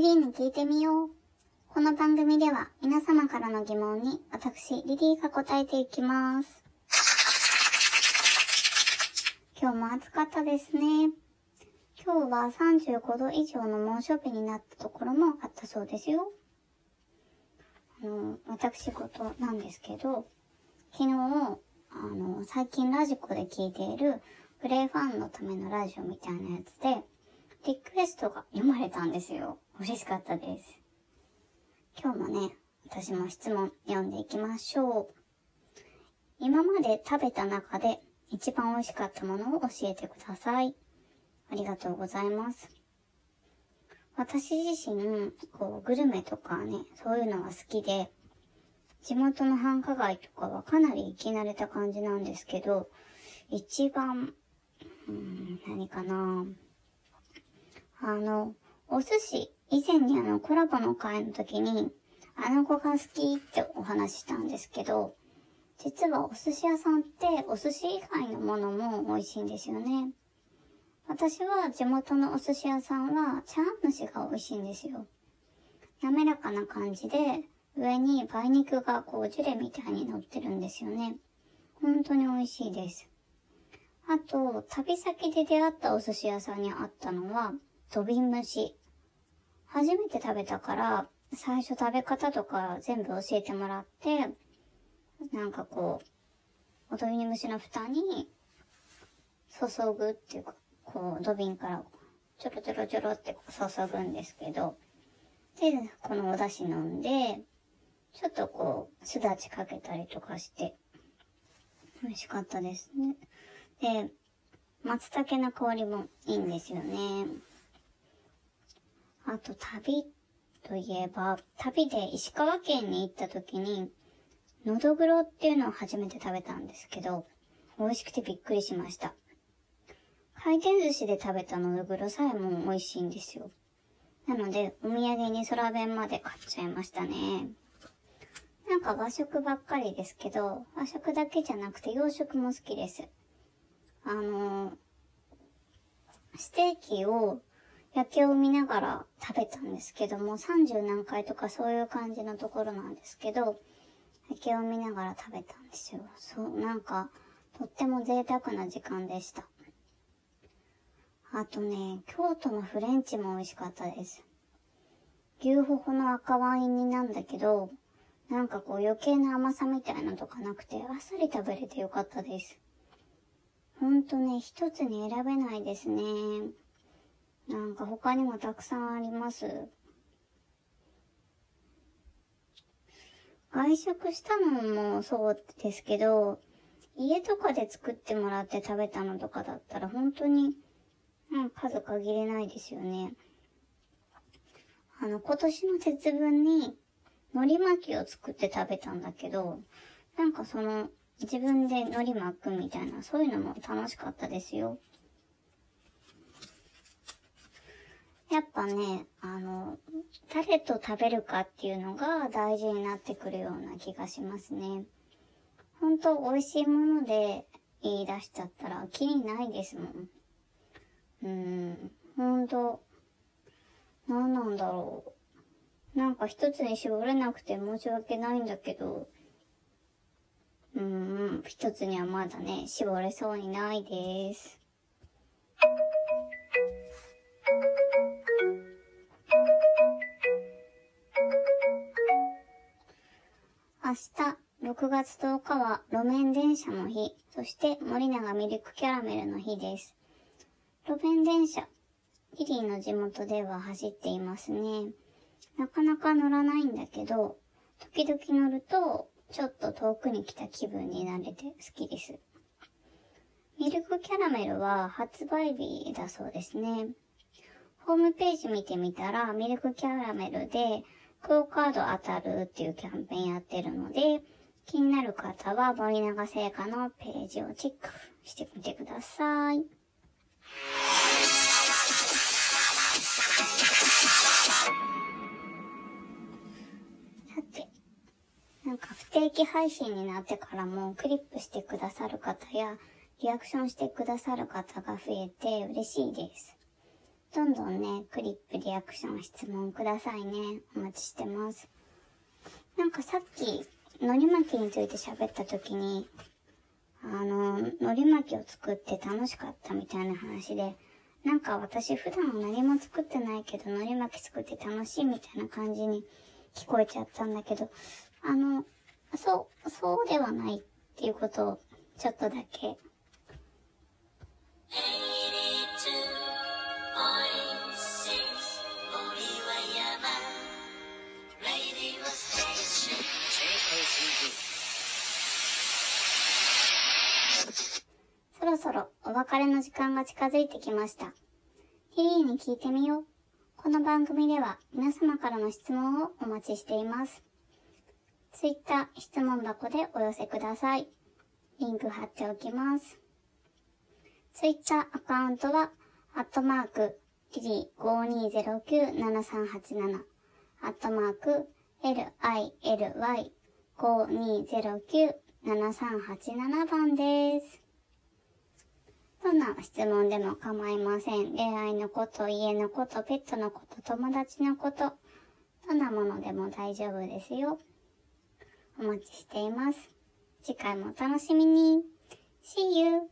リリーに聞いてみよう。この番組では皆様からの疑問に私、リリーが答えていきます。今日も暑かったですね。今日は35度以上の猛暑日になったところもあったそうですよ。あの、私事なんですけど、昨日、あの、最近ラジコで聞いているプレイファンのためのラジオみたいなやつで、リクエストが読まれたんですよ。嬉しかったです。今日もね、私も質問読んでいきましょう。今まで食べた中で一番美味しかったものを教えてください。ありがとうございます。私自身、こう、グルメとかね、そういうのが好きで、地元の繁華街とかはかなり行き慣れた感じなんですけど、一番、うん、何かなあの、お寿司、以前にあのコラボの会の時に、あの子が好きってお話したんですけど、実はお寿司屋さんってお寿司以外のものも美味しいんですよね。私は地元のお寿司屋さんは茶碗蒸しが美味しいんですよ。滑らかな感じで、上に梅肉がこうジュレみたいに乗ってるんですよね。本当に美味しいです。あと、旅先で出会ったお寿司屋さんにあったのは、土瓶蒸し。初めて食べたから、最初食べ方とか全部教えてもらって、なんかこう、お土瓶蒸しの蓋に注ぐっていうか、こう、土瓶からちょろちょろちょろって注ぐんですけど、で、このお出汁飲んで、ちょっとこう、すだちかけたりとかして、美味しかったですね。で、松茸の香りもいいんですよね。あと、旅といえば、旅で石川県に行った時に、のどぐろっていうのを初めて食べたんですけど、美味しくてびっくりしました。回転寿司で食べたのどぐろさえも美味しいんですよ。なので、お土産に空弁まで買っちゃいましたね。なんか和食ばっかりですけど、和食だけじゃなくて洋食も好きです。あの、ステーキを焼きを見ながら食べたんですけども、30何回とかそういう感じのところなんですけど、焼きを見ながら食べたんですよ。そう、なんか、とっても贅沢な時間でした。あとね、京都のフレンチも美味しかったです。牛ほほの赤ワイン煮なんだけど、なんかこう余計な甘さみたいなのとかなくて、あっさり食べれてよかったです。ほんとね、一つに選べないですね。なんか他にもたくさんあります。外食したのもそうですけど、家とかで作ってもらって食べたのとかだったら本当に、うん、数限れないですよね。あの、今年の節分に海苔巻きを作って食べたんだけど、なんかその、自分で海苔巻くみたいな、そういうのも楽しかったですよ。やっぱね、あの、誰と食べるかっていうのが大事になってくるような気がしますね。ほんと美味しいもので言い出しちゃったら気にないですもん。うーん、ほんと、何なんだろう。なんか一つに絞れなくて申し訳ないんだけど、うーん、一つにはまだね、絞れそうにないです。明日、6月10日は路面電車の日、そして森永ミルクキャラメルの日です。路面電車、リリーの地元では走っていますね。なかなか乗らないんだけど、時々乗ると、ちょっと遠くに来た気分になれて好きです。ミルクキャラメルは発売日だそうですね。ホームページ見てみたら、ミルクキャラメルで、クオカード当たるっていうキャンペーンやってるので、気になる方は森永製菓のページをチェックしてみてください。さて、なんか不定期配信になってからもクリップしてくださる方やリアクションしてくださる方が増えて嬉しいです。どんどんね、クリップリアクション質問くださいね。お待ちしてます。なんかさっき、海苔巻きについて喋った時に、あの、海苔巻きを作って楽しかったみたいな話で、なんか私普段何も作ってないけど海苔巻き作って楽しいみたいな感じに聞こえちゃったんだけど、あの、そう、そうではないっていうことをちょっとだけ。そろそろお別れの時間が近づいてきました。ヒリーに聞いてみよう。この番組では皆様からの質問をお待ちしています。ツイッター質問箱でお寄せください。リンク貼っておきます。ツイッターアカウントは、アットマーク、リリー5209-7387、アットマーク、lily 5209-7387番です。どんな質問でも構いません。恋愛のこと、家のこと、ペットのこと、友達のこと、どんなものでも大丈夫ですよ。お待ちしています。次回もお楽しみに。See you!